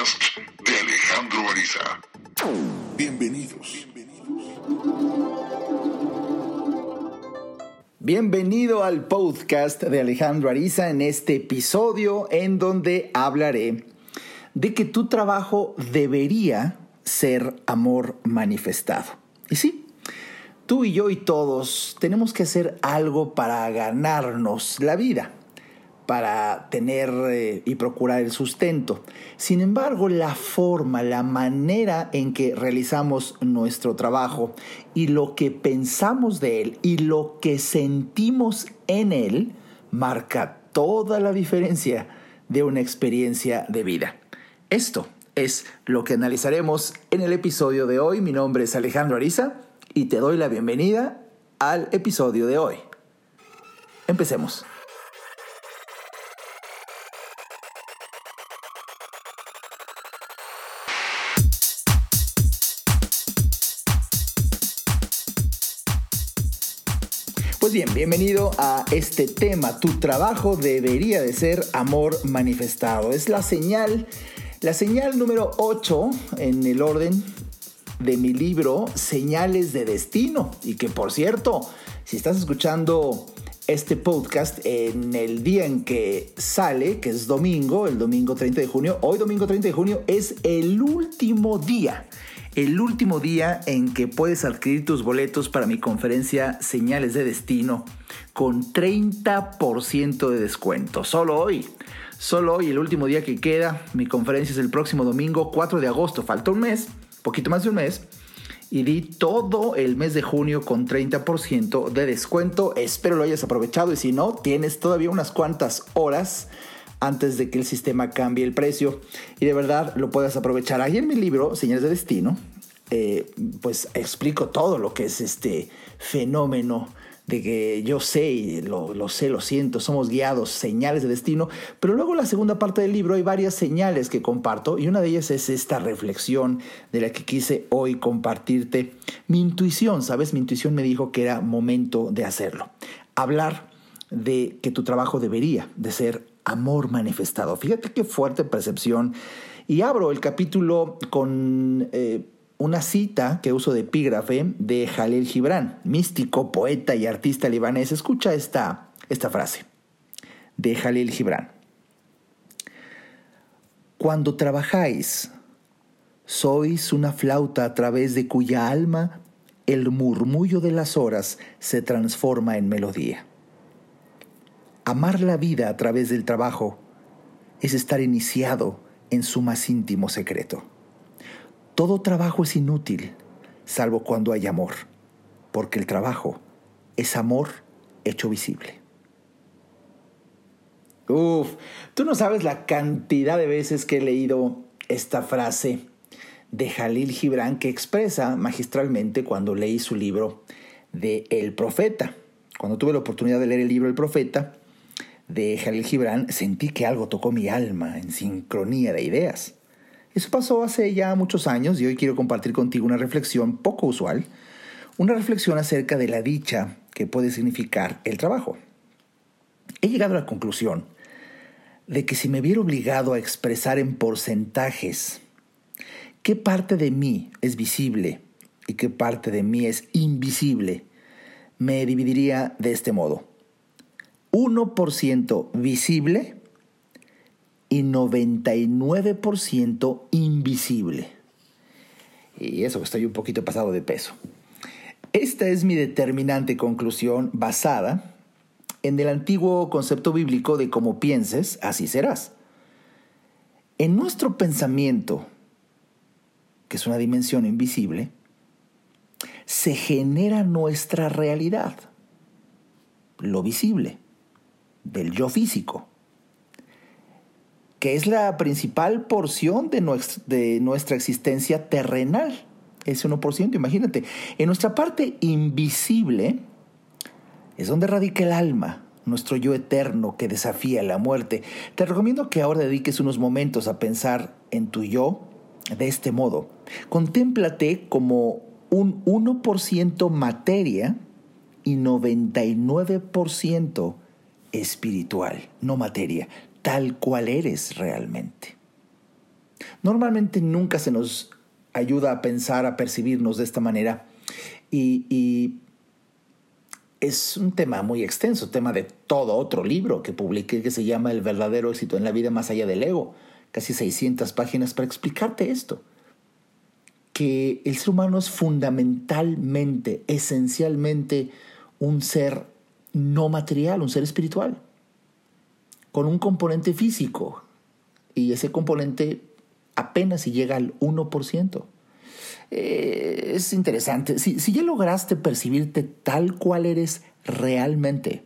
podcast de Alejandro Ariza. Bienvenidos. Bienvenido al podcast de Alejandro Ariza en este episodio en donde hablaré de que tu trabajo debería ser amor manifestado. Y sí, tú y yo y todos tenemos que hacer algo para ganarnos la vida para tener eh, y procurar el sustento. Sin embargo, la forma, la manera en que realizamos nuestro trabajo y lo que pensamos de él y lo que sentimos en él marca toda la diferencia de una experiencia de vida. Esto es lo que analizaremos en el episodio de hoy. Mi nombre es Alejandro Ariza y te doy la bienvenida al episodio de hoy. Empecemos. Pues bien, bienvenido a este tema. Tu trabajo debería de ser amor manifestado. Es la señal, la señal número 8 en el orden de mi libro Señales de Destino. Y que por cierto, si estás escuchando este podcast en el día en que sale, que es domingo, el domingo 30 de junio, hoy domingo 30 de junio es el último día el último día en que puedes adquirir tus boletos para mi conferencia Señales de Destino con 30% de descuento. Solo hoy. Solo hoy, el último día que queda. Mi conferencia es el próximo domingo 4 de agosto. Falta un mes, poquito más de un mes. Y di todo el mes de junio con 30% de descuento. Espero lo hayas aprovechado y si no, tienes todavía unas cuantas horas antes de que el sistema cambie el precio y de verdad lo puedas aprovechar. Ahí en mi libro, Señales de Destino, eh, pues explico todo lo que es este fenómeno de que yo sé lo, lo, sé, lo siento, somos guiados, señales de destino, pero luego en la segunda parte del libro hay varias señales que comparto y una de ellas es esta reflexión de la que quise hoy compartirte. Mi intuición, ¿sabes? Mi intuición me dijo que era momento de hacerlo. Hablar de que tu trabajo debería de ser amor manifestado. Fíjate qué fuerte percepción. Y abro el capítulo con eh, una cita que uso de epígrafe de Jalil Gibran, místico, poeta y artista libanés. Escucha esta, esta frase de Jalil Gibran. Cuando trabajáis, sois una flauta a través de cuya alma el murmullo de las horas se transforma en melodía. Amar la vida a través del trabajo es estar iniciado en su más íntimo secreto. Todo trabajo es inútil, salvo cuando hay amor, porque el trabajo es amor hecho visible. Uf, tú no sabes la cantidad de veces que he leído esta frase de Jalil Gibran que expresa magistralmente cuando leí su libro de El Profeta. Cuando tuve la oportunidad de leer el libro El Profeta, de Jalil Gibran, sentí que algo tocó mi alma en sincronía de ideas. Eso pasó hace ya muchos años y hoy quiero compartir contigo una reflexión poco usual, una reflexión acerca de la dicha que puede significar el trabajo. He llegado a la conclusión de que si me viera obligado a expresar en porcentajes qué parte de mí es visible y qué parte de mí es invisible, me dividiría de este modo. 1% visible y 99% invisible. Y eso, estoy un poquito pasado de peso. Esta es mi determinante conclusión basada en el antiguo concepto bíblico de cómo pienses, así serás. En nuestro pensamiento, que es una dimensión invisible, se genera nuestra realidad, lo visible del yo físico, que es la principal porción de nuestra, de nuestra existencia terrenal. Ese 1%, imagínate. En nuestra parte invisible es donde radica el alma, nuestro yo eterno que desafía la muerte. Te recomiendo que ahora dediques unos momentos a pensar en tu yo de este modo. Contémplate como un 1% materia y 99% espiritual, no materia, tal cual eres realmente. Normalmente nunca se nos ayuda a pensar, a percibirnos de esta manera. Y, es un tema muy extenso, tema de todo otro libro que publiqué que se llama El verdadero éxito en la vida más allá del ego. Casi 600 páginas para explicarte esto. Que el ser humano es fundamentalmente, esencialmente un ser no material, un ser espiritual, con un componente físico. Y ese componente apenas si llega al 1%. Eh, es interesante. Si, si ya lograste percibirte tal cual eres realmente,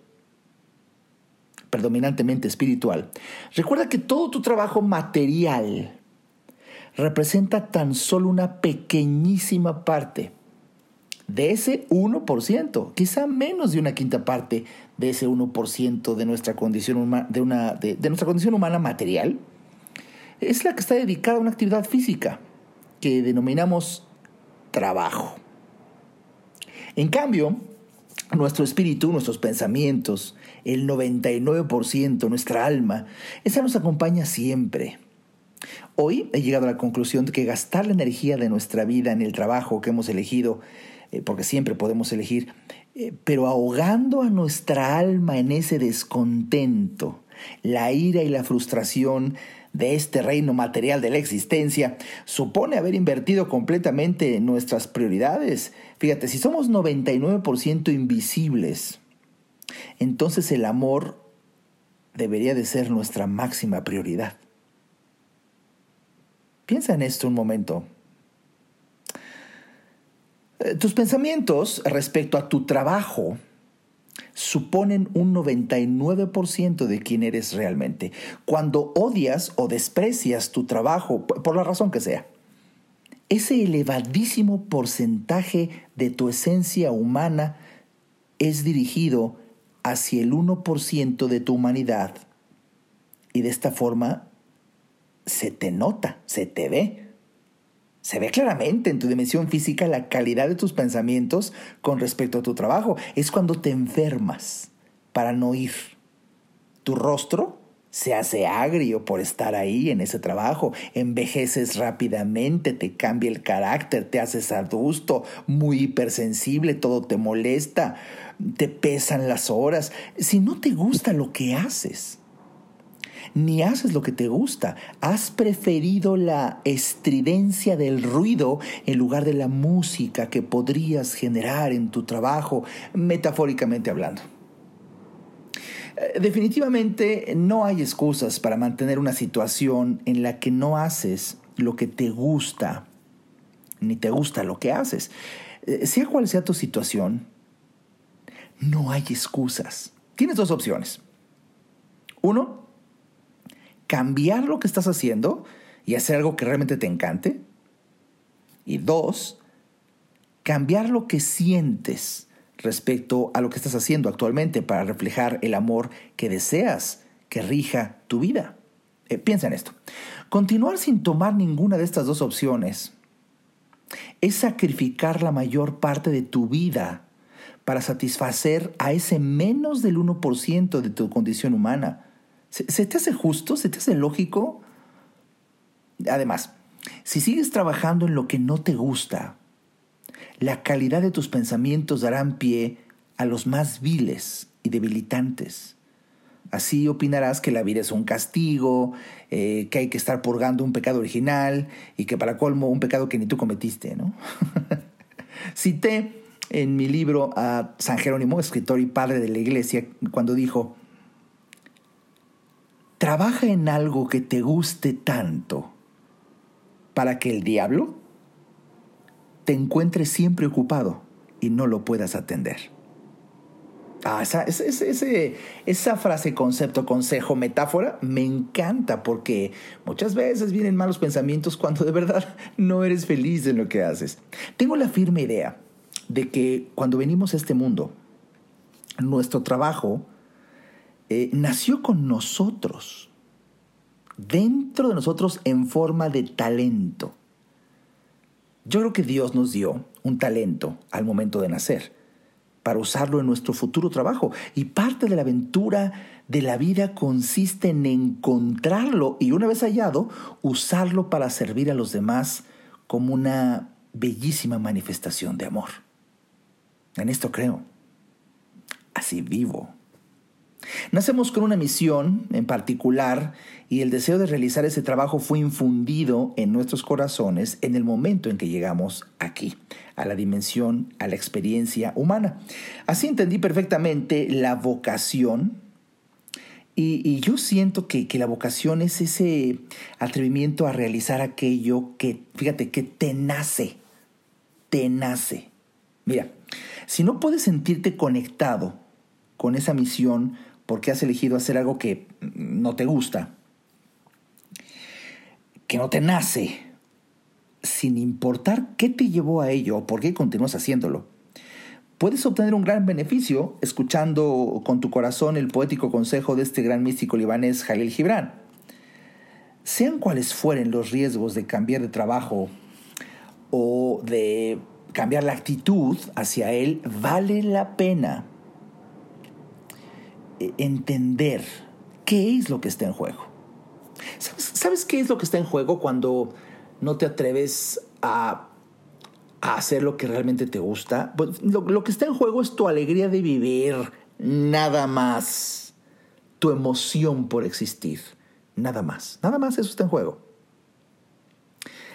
predominantemente espiritual, recuerda que todo tu trabajo material representa tan solo una pequeñísima parte de ese 1%, quizá menos de una quinta parte de ese 1% de nuestra condición, de, una, de nuestra condición humana material, es la que está dedicada a una actividad física que denominamos trabajo. En cambio, nuestro espíritu, nuestros pensamientos, el 99%, nuestra alma, esa nos acompaña siempre. Hoy he llegado a la conclusión de que gastar la energía de nuestra vida en el trabajo que hemos elegido, eh, porque siempre podemos elegir, eh, pero ahogando a nuestra alma en ese descontento, la ira y la frustración de este reino material de la existencia supone haber invertido completamente en nuestras prioridades. Fíjate, si somos 99% invisibles, entonces el amor debería de ser nuestra máxima prioridad. Piensa en esto un momento. Eh, tus pensamientos respecto a tu trabajo suponen un 99% de quién eres realmente. Cuando odias o desprecias tu trabajo, por la razón que sea, ese elevadísimo porcentaje de tu esencia humana es dirigido hacia el 1% de tu humanidad. Y de esta forma se te nota, se te ve. Se ve claramente en tu dimensión física la calidad de tus pensamientos con respecto a tu trabajo. Es cuando te enfermas para no ir. Tu rostro se hace agrio por estar ahí en ese trabajo, envejeces rápidamente, te cambia el carácter, te haces adusto, muy hipersensible, todo te molesta, te pesan las horas. Si no te gusta lo que haces, ni haces lo que te gusta. Has preferido la estridencia del ruido en lugar de la música que podrías generar en tu trabajo, metafóricamente hablando. Eh, definitivamente no hay excusas para mantener una situación en la que no haces lo que te gusta, ni te gusta lo que haces. Eh, sea cual sea tu situación, no hay excusas. Tienes dos opciones. Uno, cambiar lo que estás haciendo y hacer algo que realmente te encante. Y dos, cambiar lo que sientes respecto a lo que estás haciendo actualmente para reflejar el amor que deseas que rija tu vida. Eh, piensa en esto. Continuar sin tomar ninguna de estas dos opciones es sacrificar la mayor parte de tu vida para satisfacer a ese menos del 1% de tu condición humana ¿Se, te hace justo? ¿Se te hace lógico? Además, si sigues trabajando en lo que no te gusta, la calidad de tus pensamientos darán pie a los más viles y debilitantes. Así opinarás que la vida es un castigo, eh, que hay que estar purgando un pecado original y que para colmo un pecado que ni tú cometiste, ¿no? Cité en mi libro a San Jerónimo, escritor y padre de la iglesia, cuando dijo, Trabaja en algo que te guste tanto para que el diablo te encuentre siempre ocupado y no lo puedas atender. Ah, esa, esa, frase, concepto, consejo, metáfora, me encanta porque muchas veces vienen malos pensamientos cuando de verdad no eres feliz en lo que haces. Tengo la firme idea de que cuando venimos a este mundo, nuestro trabajo eh, nació con nosotros, dentro de nosotros en forma de talento. Yo creo que Dios nos dio un talento al momento de nacer para usarlo en nuestro futuro trabajo. Y parte de la aventura de la vida consiste en encontrarlo y una vez hallado, usarlo para servir a los demás como una bellísima manifestación de amor. En esto creo. Así vivo. Nacemos con una misión en particular y el deseo de realizar ese trabajo fue infundido en nuestros corazones en el momento en que llegamos aquí, a la dimensión, a la experiencia humana. Así entendí perfectamente la vocación y, yo siento que, que, la vocación es ese atrevimiento a realizar aquello que, fíjate, que te nace, te nace. Mira, si no puedes sentirte conectado con esa misión porque has elegido hacer algo que no te gusta, que no te nace, sin importar qué te llevó a ello o por qué continúas haciéndolo, puedes obtener un gran beneficio escuchando con tu corazón el poético consejo de este gran místico libanés Jalil Gibran. Sean cuales fueren los riesgos de cambiar de trabajo o de cambiar la actitud hacia él, vale la pena entender qué es lo que está en juego. ¿Sabes, qué es lo que está en juego cuando no te atreves a, hacer lo que realmente te gusta? Pues, lo, que está en juego es tu alegría de vivir, nada más. Tu emoción por existir, nada más. Nada más eso está en juego.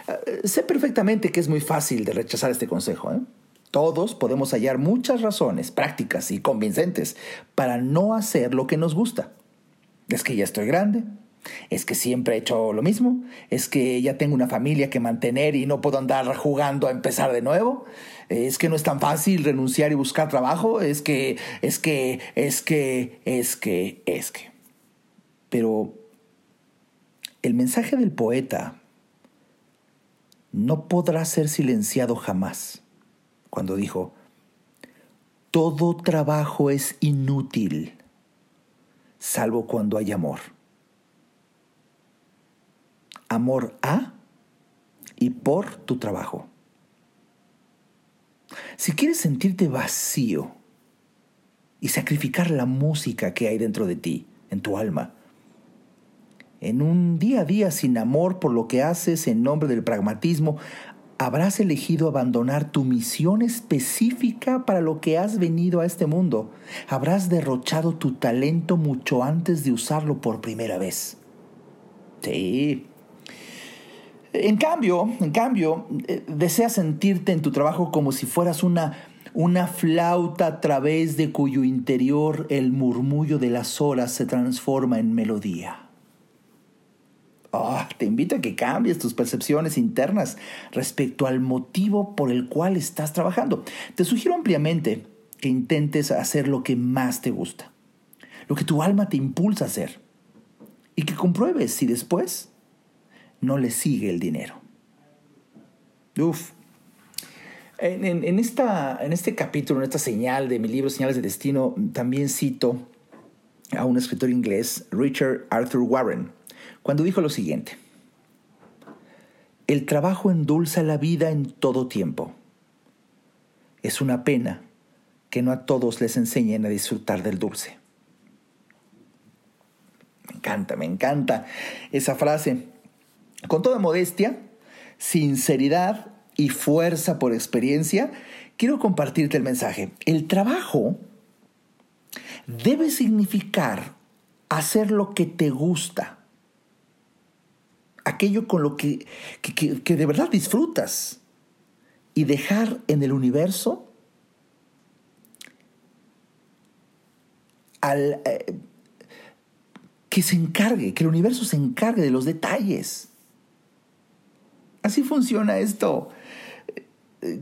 Eh, sé perfectamente que es muy fácil de rechazar este consejo. ¿eh? Todos podemos hallar muchas razones prácticas y convincentes para no hacer lo que nos gusta. Es que ya estoy grande, es que siempre he hecho lo mismo, es que ya tengo una familia que mantener y no puedo andar jugando a empezar de nuevo, es que no es tan fácil renunciar y buscar trabajo, es que, es que, es que, es que, es que. Pero el mensaje del poeta no podrá ser silenciado jamás cuando dijo, todo trabajo es inútil, salvo cuando hay amor. Amor a y por tu trabajo. Si quieres sentirte vacío y sacrificar la música que hay dentro de ti, en tu alma, en un día a día sin amor por lo que haces en nombre del pragmatismo, habrás elegido abandonar tu misión específica para lo que has venido a este mundo. Habrás derrochado tu talento mucho antes de usarlo por primera vez. Sí. En cambio, en cambio, eh, deseas sentirte en tu trabajo como si fueras una, una flauta a través de cuyo interior el murmullo de las horas se transforma en melodía. Ah, te invito a que cambies tus percepciones internas respecto al motivo por el cual estás trabajando. Te sugiero ampliamente que intentes hacer lo que más te gusta, lo que tu alma te impulsa a hacer, y que compruebes si después no le sigue el dinero. Uf. En este capítulo, en esta señal de mi libro Señales de Destino, también cito a un escritor inglés, Richard Arthur Warren, cuando dijo lo siguiente, el trabajo endulza la vida en todo tiempo. Es una pena que no a todos les enseñen a disfrutar del dulce. Me encanta, me encanta esa frase. Con toda modestia, sinceridad y fuerza por experiencia, quiero compartirte el mensaje. El trabajo debe significar hacer lo que te gusta aquello con lo que, de verdad disfrutas y dejar en el universo al, eh, que se encargue, que el universo se encargue de los detalles. Así funciona esto. Eh,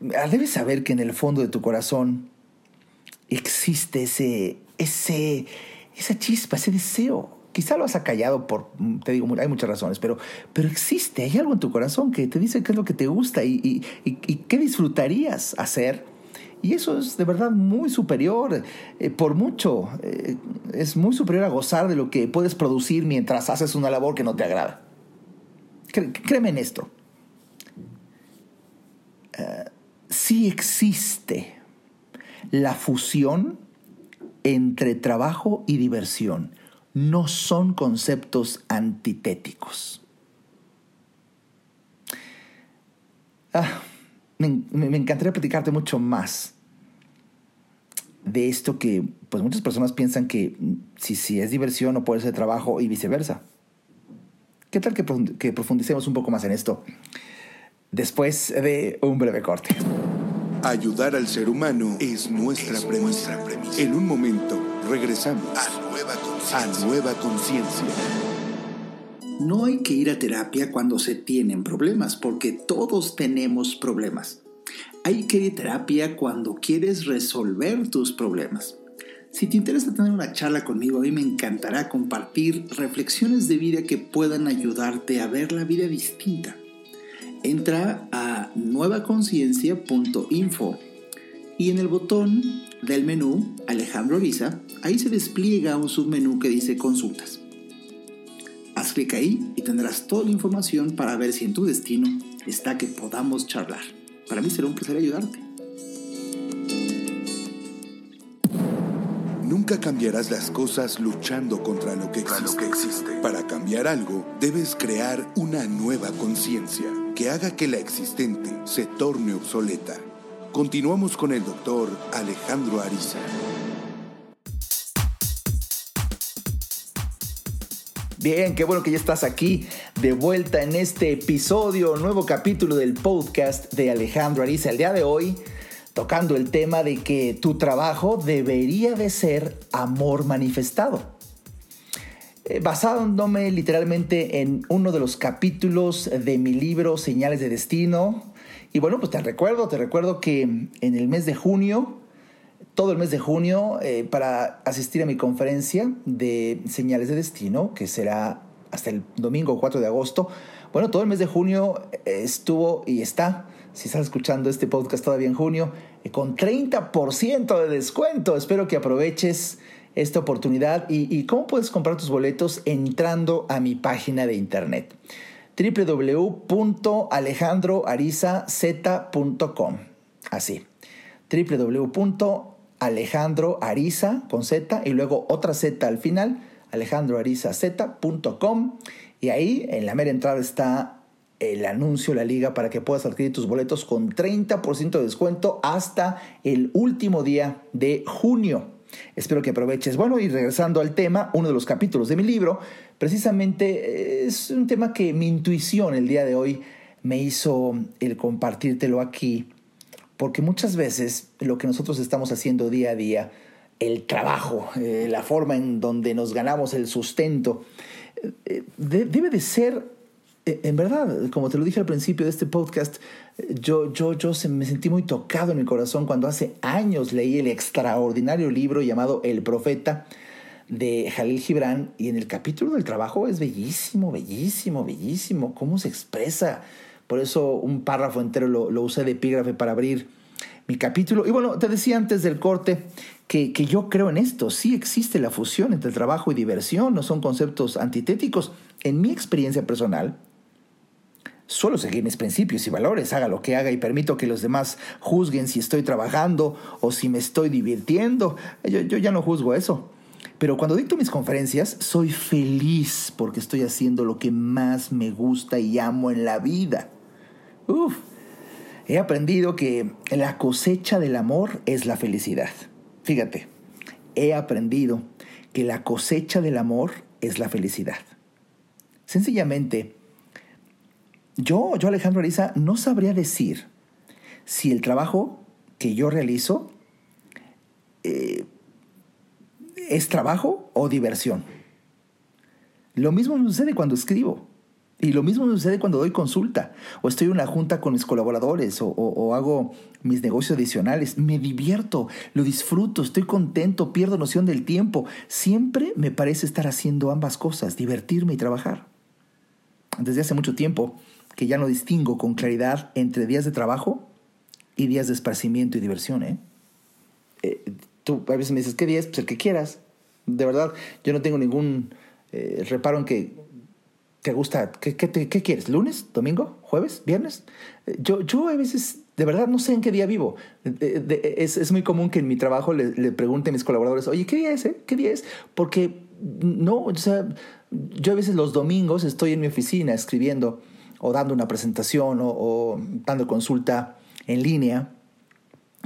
eh, debes saber que en el fondo de tu corazón existe ese, ese, esa chispa, ese deseo Quizá lo has acallado por, te digo, hay muchas razones, pero, pero existe, hay algo en tu corazón que te dice qué es lo que te gusta y, qué disfrutarías hacer. Y eso es de verdad muy superior, eh, por mucho, eh, es muy superior a gozar de lo que puedes producir mientras haces una labor que no te agrada. créeme en esto. Eh, sí existe la fusión entre trabajo y diversión. No son conceptos antitéticos. Ah, me, me, encantaría platicarte mucho más de esto que pues muchas personas piensan que si, si es diversión no puede ser trabajo y viceversa. ¿Qué tal que, que profundicemos un poco más en esto después de un breve corte? Ayudar al ser humano es nuestra, premisa. En un momento regresamos a Nueva Conciencia. No hay que ir a terapia cuando se tienen problemas, porque todos tenemos problemas. Hay que ir a terapia cuando quieres resolver tus problemas. Si te interesa tener una charla conmigo, a mí me encantará compartir reflexiones de vida que puedan ayudarte a ver la vida distinta. Entra a nuevaconciencia.info y en el botón del menú Alejandro Ariza, ahí se despliega un submenú que dice consultas. Haz clic ahí y tendrás toda la información para ver si en tu destino está que podamos charlar. Para mí será un placer ayudarte. Nunca cambiarás las cosas luchando contra lo que existe. Para cambiar algo, debes crear una nueva conciencia que haga que la existente se torne obsoleta. Continuamos con el doctor Alejandro Ariza. Bien, qué bueno que ya estás aquí de vuelta en este episodio, nuevo capítulo del podcast de Alejandro Ariza. El día de hoy tocando el tema de que tu trabajo debería de ser amor manifestado. Eh, basándome literalmente en uno de los capítulos de mi libro Señales de Destino. Y bueno, pues te recuerdo, te recuerdo que en el mes de junio, todo el mes de junio, eh, para asistir a mi conferencia de Señales de Destino, que será hasta el domingo 4 de agosto, bueno, todo el mes de junio estuvo y está si estás escuchando este podcast todavía en junio, eh, con 30% de descuento. Espero que aproveches esta oportunidad. ¿Y, cómo puedes comprar tus boletos? Entrando a mi página de internet www.alejandroarizaz.com. Así. www.alejandroariza con Z y luego otra Z al final, alejandroarizaz.com. Y ahí en la mera entrada está el anuncio, la liga, para que puedas adquirir tus boletos con 30% de descuento hasta el último día de junio. Espero que aproveches. Bueno, y regresando al tema, uno de los capítulos de mi libro, precisamente eh, es un tema que mi intuición el día de hoy me hizo el compartírtelo aquí, porque muchas veces lo que nosotros estamos haciendo día a día, el trabajo, eh, la forma en donde nos ganamos el sustento, eh, debe de ser en verdad, como te lo dije al principio de este podcast, yo, yo, yo me sentí muy tocado en mi corazón cuando hace años leí el extraordinario libro llamado El Profeta de Jalil Gibran y en el capítulo del trabajo es bellísimo, bellísimo, bellísimo, cómo se expresa. Por eso un párrafo entero lo, lo usé de epígrafe para abrir mi capítulo. Y bueno, te decía antes del corte que, que yo creo en esto. Sí existe la fusión entre trabajo y diversión, no son conceptos antitéticos. En mi experiencia personal, Solo seguir mis principios y valores, haga lo que haga y permito que los demás juzguen si estoy trabajando o si me estoy divirtiendo. Yo, yo ya no juzgo eso. Pero cuando dicto mis conferencias, soy feliz porque estoy haciendo lo que más me gusta y amo en la vida. Uf, he aprendido que la cosecha del amor es la felicidad. Fíjate, he aprendido que la cosecha del amor es la felicidad. Sencillamente, yo, yo Alejandro Ariza, no sabría decir si el trabajo que yo realizo eh, es trabajo o diversión. Lo mismo me sucede cuando escribo. Y lo mismo me sucede cuando doy consulta o estoy en una junta con mis colaboradores o, o, hago mis negocios adicionales. Me divierto, lo disfruto, estoy contento, pierdo noción del tiempo. Siempre me parece estar haciendo ambas cosas, divertirme y trabajar. Desde hace mucho tiempo que ya no distingo con claridad entre días de trabajo y días de esparcimiento y diversión. ¿eh? eh tú a veces me dices, ¿qué día es? Pues el que quieras. De verdad, yo no tengo ningún eh, reparo en que te gusta. ¿Qué, qué, quieres? ¿Lunes? ¿Domingo? ¿Jueves? ¿Viernes? Eh, yo, yo a veces De verdad no sé en qué día vivo. es, muy común que en mi trabajo le, le, pregunte a mis colaboradores, oye, ¿qué día es? Eh? ¿Qué día es? Porque no, o sea, yo a veces los domingos estoy en mi oficina escribiendo o dando una presentación o, dando consulta en línea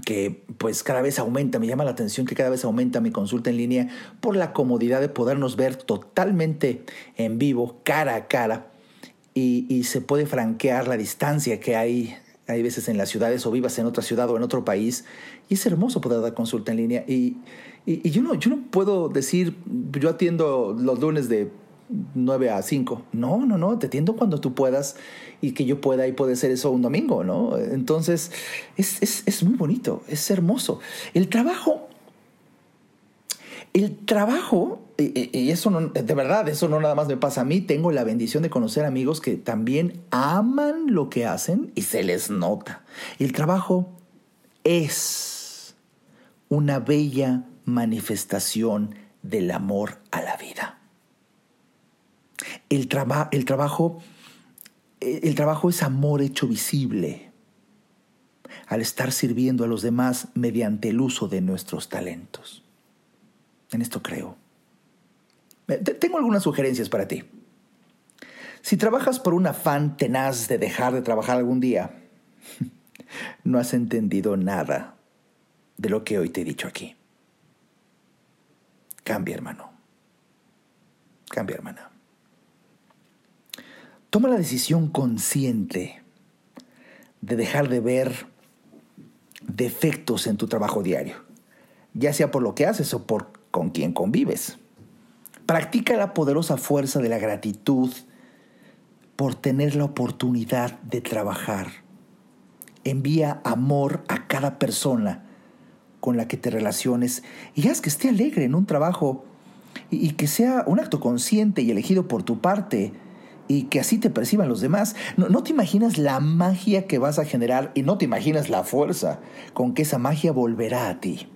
que pues cada vez aumenta, me llama la atención que cada vez aumenta mi consulta en línea por la comodidad de podernos ver totalmente en vivo, cara a cara, y, se puede franquear la distancia que hay hay veces en las ciudades o vivas en otra ciudad o en otro país, y es hermoso poder dar consulta en línea. Y, y, yo, no, yo no puedo decir, yo atiendo los lunes de 9 a 5. No, no, no, te atiendo cuando tú puedas y que yo pueda y puede ser eso un domingo, ¿no? Entonces, es, es, es muy bonito, es hermoso. El trabajo, el trabajo, y eso no, de verdad, eso no nada más me pasa a mí, tengo la bendición de conocer amigos que también aman lo que hacen y se les nota. El trabajo es una bella manifestación del amor a la vida. El, trabajo, el trabajo es amor hecho visible al estar sirviendo a los demás mediante el uso de nuestros talentos. En esto creo. Eh, tengo algunas sugerencias para ti. Si trabajas por un afán tenaz de dejar de trabajar algún día, no has entendido nada de lo que hoy te he dicho aquí. Cambia, hermano. Cambia, hermana. Toma la decisión consciente de dejar de ver defectos en tu trabajo diario, ya sea por lo que haces o por con quien convives. Practica la poderosa fuerza de la gratitud por tener la oportunidad de trabajar. Envía amor a cada persona con la que te relaciones y haz que esté alegre en un trabajo y, que sea un acto consciente y elegido por tu parte y que así te perciban los demás. No, no, te imaginas la magia que vas a generar y no te imaginas la fuerza con que esa magia volverá a ti.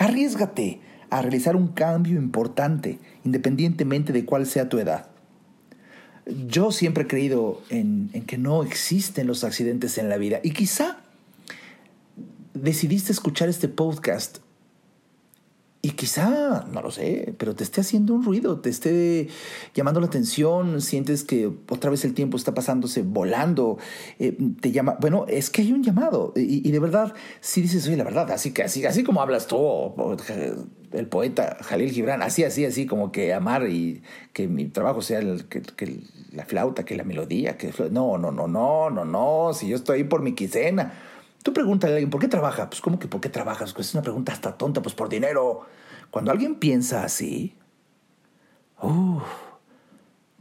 Arriesgate a realizar un cambio importante, independientemente de cuál sea tu edad. Yo siempre he creído en, en que no existen los accidentes en la vida y quizá decidiste escuchar este podcast y quizá, no lo sé, pero te esté haciendo un ruido, te esté llamando la atención, sientes que otra vez el tiempo está pasándose volando, eh, te llama, bueno, es que hay un llamado y, de verdad, si dices, oye, la verdad, así que así, así como hablas tú, el poeta Jalil Gibran, así, así, así, como que amar y que mi trabajo sea el, que, que la flauta, que la melodía, que no, no, no, no, no, no, si yo estoy ahí por mi quicena Tú pregúntale a alguien, ¿por qué trabaja? Pues, ¿cómo que por qué trabajas? Pues es una pregunta hasta tonta, pues por dinero. Cuando alguien piensa así,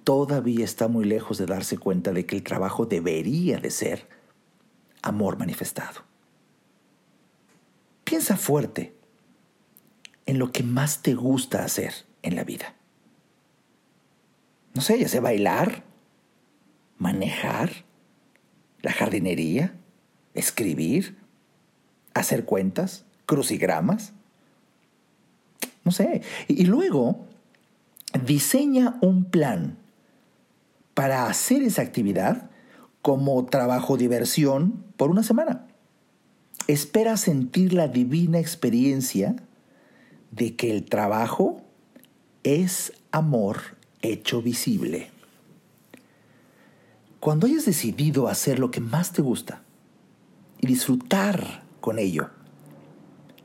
todavía está muy lejos de darse cuenta de que el trabajo debería de ser amor manifestado. Piensa fuerte en lo que más te gusta hacer en la vida. No sé, ya sea bailar, manejar, la jardinería, escribir, hacer cuentas, crucigramas. No sé. Y, luego diseña un plan para hacer esa actividad como trabajo diversión por una semana. Espera sentir la divina experiencia de que el trabajo es amor hecho visible. Cuando hayas decidido hacer lo que más te gusta, y disfrutar con ello.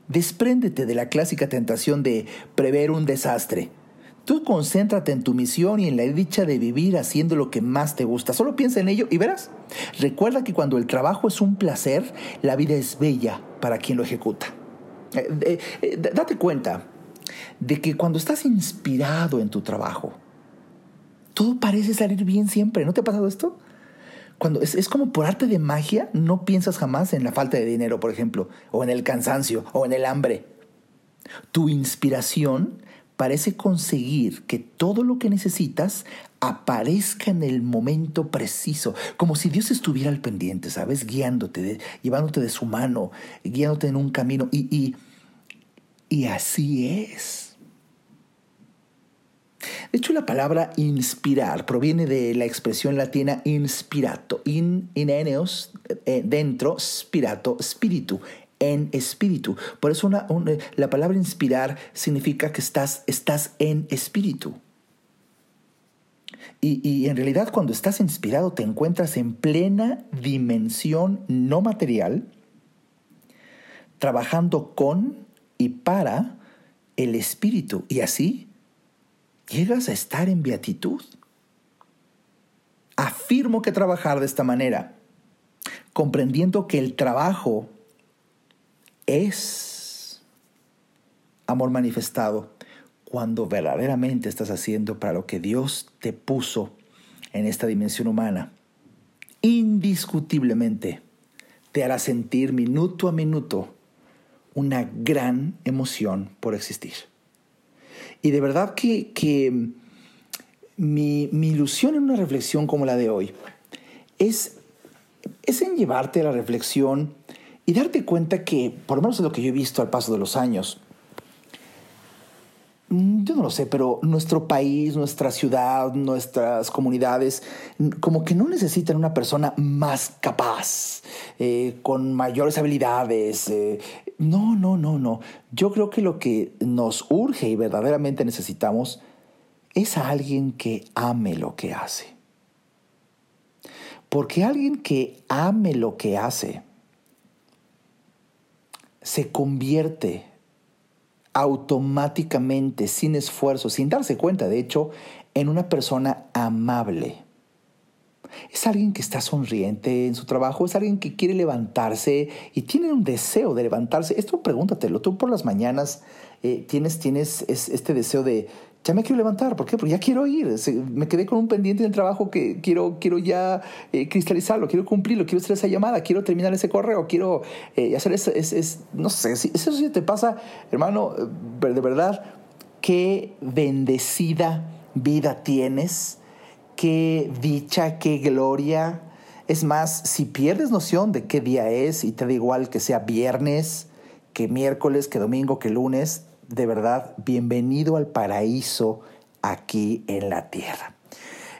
Despréndete de la clásica tentación de prever un desastre. Tú concéntrate en tu misión y en la dicha de vivir haciendo lo que más te gusta. Solo piensa en ello y verás. Recuerda que cuando el trabajo es un placer, la vida es bella para quien lo ejecuta. Eh, eh, date cuenta de que cuando estás inspirado en tu trabajo, todo parece salir bien siempre. ¿No te ha pasado esto? Cuando es, como por arte de magia, no piensas jamás en la falta de dinero, por ejemplo, o en el cansancio, o en el hambre. Tu inspiración parece conseguir que todo lo que necesitas aparezca en el momento preciso, como si Dios estuviera al pendiente, ¿sabes? Guiándote, llevándote de su mano, guiándote en un camino. Y, y, y así es. De hecho, la palabra inspirar proviene de la expresión latina inspirato, in, eneos, eh, dentro, spirato, espíritu, en espíritu. Por eso la palabra inspirar significa que estás, estás en espíritu. Y, y, en realidad cuando estás inspirado te encuentras en plena dimensión no material, trabajando con y para el espíritu. Y así llegas a estar en beatitud. Afirmo que trabajar de esta manera, comprendiendo que el trabajo es amor manifestado cuando verdaderamente estás haciendo para lo que Dios te puso en esta dimensión humana, indiscutiblemente te hará sentir minuto a minuto una gran emoción por existir. Y de verdad que, mi, ilusión en una reflexión como la de hoy es, es en llevarte a la reflexión y darte cuenta que, por lo menos es lo que yo he visto al paso de los años, mm, yo no lo sé, pero nuestro país, nuestra ciudad, nuestras comunidades, como que no necesitan una persona más capaz, eh, con mayores habilidades, eh, no, no, no, no. Yo creo que lo que nos urge y verdaderamente necesitamos es a alguien que ame lo que hace. Porque alguien que ame lo que hace se convierte automáticamente, sin esfuerzo, sin darse cuenta, de hecho, en una persona amable es alguien que está sonriente en su trabajo, es alguien que quiere levantarse y tiene un deseo de levantarse. Esto pregúntatelo, tú por las mañanas eh, tienes, tienes este deseo de, ya me quiero levantar, ¿por qué? Porque ya quiero ir, me quedé con un pendiente del trabajo que quiero, quiero ya eh, cristalizarlo, quiero cumplirlo, quiero hacer esa llamada, quiero terminar ese correo, quiero eh, hacer eso, es, no sé, si eso sí te pasa, hermano, de verdad, qué bendecida vida tienes qué dicha, qué gloria. Es más, si pierdes noción de qué día es y te da igual que sea viernes, que miércoles, que domingo, que lunes, de verdad, bienvenido al paraíso aquí en la tierra.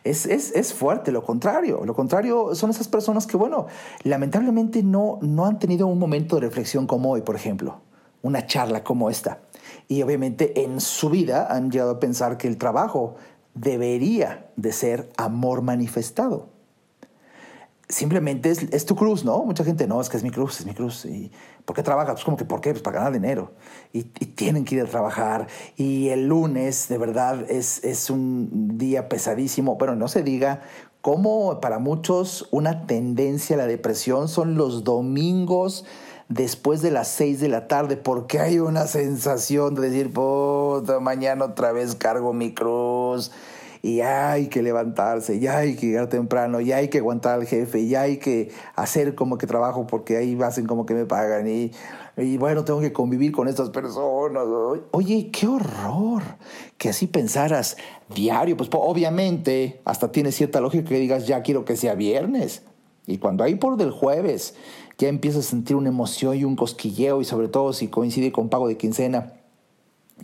Es, es, fuerte, lo contrario. Lo contrario son esas personas que, bueno, lamentablemente no, no han tenido un momento de reflexión como hoy, por ejemplo, una charla como esta. Y obviamente en su vida han llegado a pensar que el trabajo debería de ser amor manifestado. Simplemente es, tu cruz, ¿no? Mucha gente, no, es que es mi cruz, es mi cruz. ¿Y ¿Por qué trabajas? Pues como que, ¿por qué? Pues para ganar dinero. Y, tienen que ir a trabajar. Y el lunes, de verdad, es, es un día pesadísimo. Bueno, no se diga cómo para muchos una tendencia a la depresión son los domingos después de las 6 de la tarde, porque hay una sensación de decir, puta, mañana otra vez cargo mi cruz, y hay que levantarse, ya hay que llegar temprano, ya hay que aguantar al jefe, ya hay que hacer como que trabajo porque ahí hacen como que me pagan y, y bueno, tengo que convivir con estas personas. Oye, qué horror que así pensaras diario, pues obviamente hasta tiene cierta lógica que digas, ya quiero que sea viernes. Y cuando hay por del jueves ya empiezas a sentir una emoción y un cosquilleo y sobre todo si coincide con pago de quincena.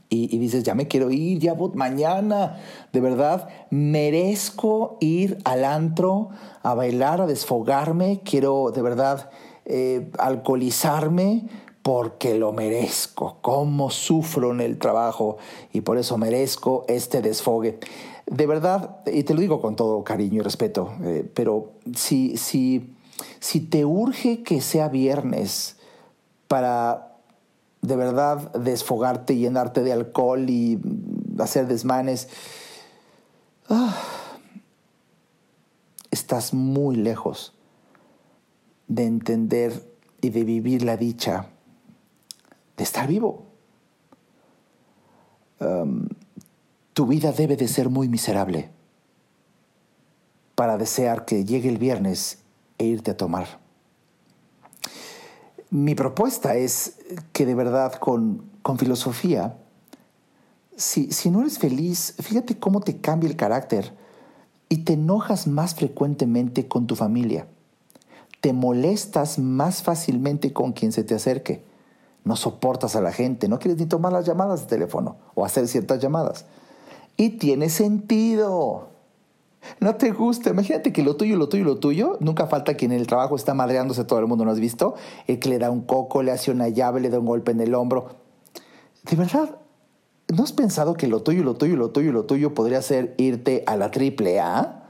Y, dices, ya me quiero ir, ya mañana, de verdad, merezco ir al antro a bailar, a desfogarme, quiero de verdad eh, alcoholizarme porque lo merezco, cómo sufro en el trabajo y por eso merezco este desfogue. De verdad, y te lo digo con todo cariño y respeto, eh, pero si, si si te urge que sea viernes para de verdad desfogarte, llenarte de alcohol y hacer desmanes, ah, estás muy lejos de entender y de vivir la dicha de estar vivo. tu vida debe de ser muy miserable para desear que llegue el viernes e irte a tomar. Mi propuesta es que de verdad con, con filosofía, si, si no eres feliz, fíjate cómo te cambia el carácter y te enojas más frecuentemente con tu familia. Te molestas más fácilmente con quien se te acerque. No soportas a la gente, no quieres ni tomar las llamadas de teléfono o hacer ciertas llamadas. y tiene sentido. No te gusta. Imagínate que lo tuyo, lo tuyo, lo tuyo. Nunca falta quien en el trabajo está madreándose todo el mundo, ¿no has visto? El que le da un coco, le hace una llave, le da un golpe en el hombro. De verdad, ¿no has pensado que lo tuyo, lo tuyo, lo tuyo, lo tuyo podría ser irte a la triple A?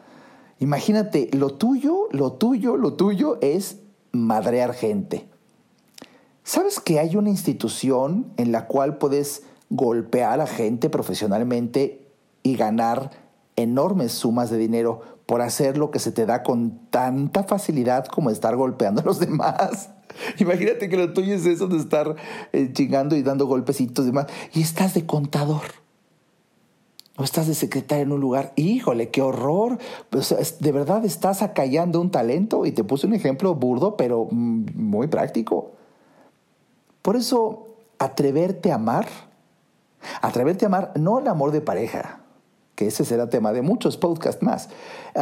Imagínate, lo tuyo, lo tuyo, lo tuyo es madrear gente. ¿Sabes que hay una institución en la cual puedes golpear a gente profesionalmente y ganar enormes sumas de dinero por hacer lo que se te da con tanta facilidad como estar golpeando a los demás? Imagínate que lo tuyo es eso de estar eh, chingando y dando golpecitos y demás. Y estás de contador. O estás de secretaria en un lugar. Híjole, qué horror. De verdad estás acallando un talento. Y te puse un ejemplo burdo, pero mm, muy práctico. Por eso, atreverte a amar, atreverte a amar no el amor de pareja, que ese será tema de muchos podcasts más,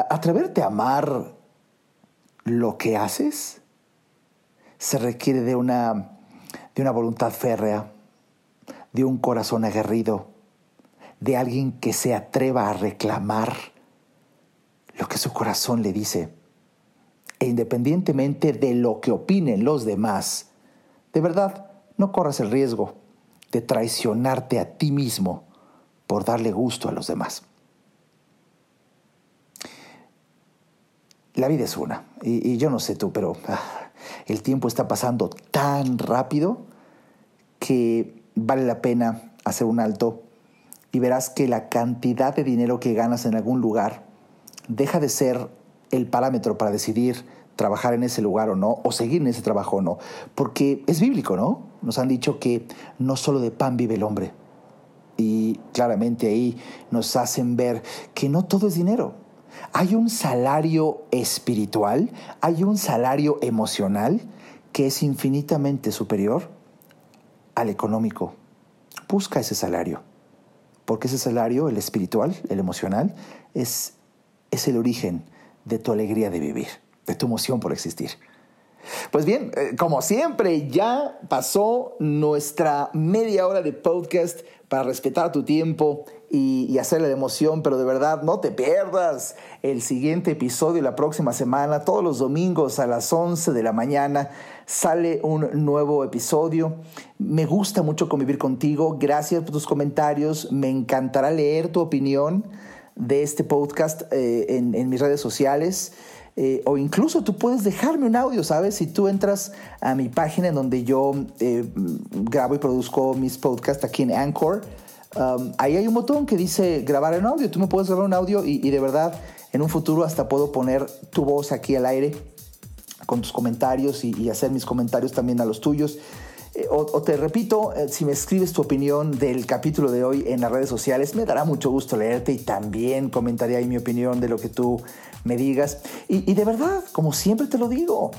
atreverte a amar lo que haces se requiere de una, de una voluntad férrea, de un corazón aguerrido, de alguien que se atreva a reclamar lo que su corazón le dice. E independientemente de lo que opinen los demás, de verdad, no corras el riesgo de traicionarte a ti mismo por darle gusto a los demás. La vida es una, y, yo no sé tú, pero ah, el tiempo está pasando tan rápido que vale la pena hacer un alto y verás que la cantidad de dinero que ganas en algún lugar deja de ser el parámetro para decidir trabajar en ese lugar o no, o seguir en ese trabajo o no. Porque es bíblico, ¿no? Nos han dicho que no solo de pan vive el hombre. Y claramente ahí nos hacen ver que no todo es dinero. Hay un salario espiritual, hay un salario emocional que es infinitamente superior al económico. Busca ese salario, porque ese salario, el espiritual, el emocional, es, es el origen de tu alegría de vivir de tu emoción por existir. Pues bien, eh, como siempre, ya pasó nuestra media hora de podcast para respetar tu tiempo y, hacerle de emoción, pero de verdad no te pierdas el siguiente episodio la próxima semana, todos los domingos a las 11 de la mañana sale un nuevo episodio. Me gusta mucho convivir contigo, gracias por tus comentarios, me encantará leer tu opinión de este podcast eh, en mis redes sociales. Eh, o incluso tú puedes dejarme un audio, ¿sabes? Si tú entras a mi página en donde yo eh, grabo y produzco mis podcasts aquí en Anchor, um, ahí hay un botón que dice grabar en audio. Tú me puedes grabar un audio y, de verdad en un futuro hasta puedo poner tu voz aquí al aire con tus comentarios y, hacer mis comentarios también a los tuyos. Eh, o, o, te repito, si me escribes tu opinión del capítulo de hoy en las redes sociales, me dará mucho gusto leerte y también comentaría ahí mi opinión de lo que tú me digas. Y, de verdad, como siempre te lo digo,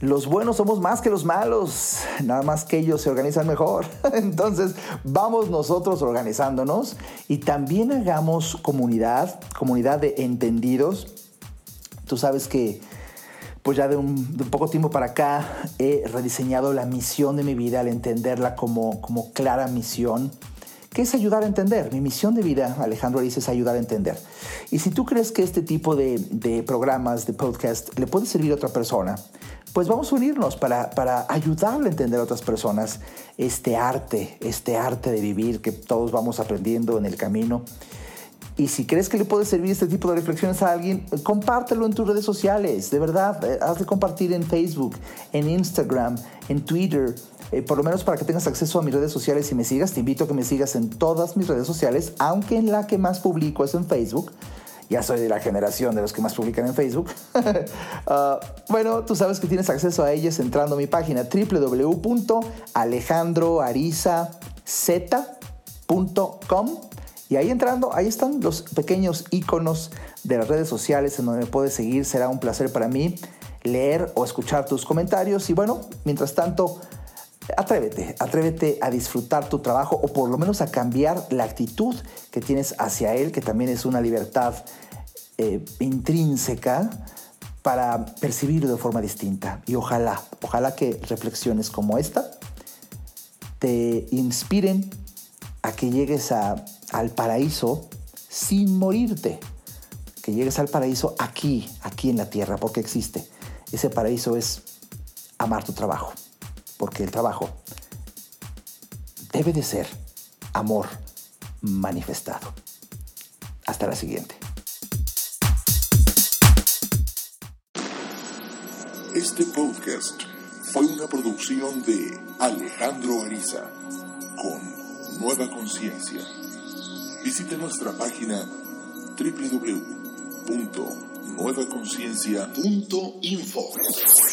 los buenos somos más que los malos, nada más que ellos se organizan mejor. Entonces, vamos nosotros organizándonos y también hagamos comunidad, comunidad de entendidos. Tú sabes que, pues ya de un, poco tiempo para acá, he rediseñado la misión de mi vida al entenderla como, como clara misión ¿Qué es ayudar a entender? Mi misión de vida, Alejandro dice, es ayudar a entender. Y si tú crees que este tipo de, programas, de podcast, le puede servir a otra persona, pues vamos a unirnos para, para ayudarle a entender a otras personas este arte, este arte de vivir que todos vamos aprendiendo en el camino. Y si crees que le puede servir este tipo de reflexiones a alguien, compártelo en tus redes sociales. De verdad, eh, hazle compartir en Facebook, en Instagram, en Twitter, eh, por lo menos para que tengas acceso a mis redes sociales y me sigas, te invito a que me sigas en todas mis redes sociales, aunque en la que más publico es en Facebook. Ya soy de la generación de los que más publican en Facebook. Ah, bueno, tú sabes que tienes acceso a ellas entrando a mi página www.alejandroarizaz.com y ahí entrando, ahí están los pequeños iconos de las redes sociales en donde me puedes seguir. Será un placer para mí leer o escuchar tus comentarios. Y bueno, mientras tanto, Atrévete, atrévete a disfrutar tu trabajo o por lo menos a cambiar la actitud que tienes hacia él, que también es una libertad eh, intrínseca para percibirlo de forma distinta. Y ojalá, ojalá que reflexiones como esta te inspiren a que llegues al paraíso sin morirte. Que llegues al paraíso aquí, aquí en la tierra, porque existe. Ese paraíso es amar tu trabajo, porque el trabajo debe de ser amor manifestado. Hasta la siguiente. Este podcast fue una producción de Alejandro Ariza con Nueva Conciencia. Visite nuestra página www.nuevaconciencia.info.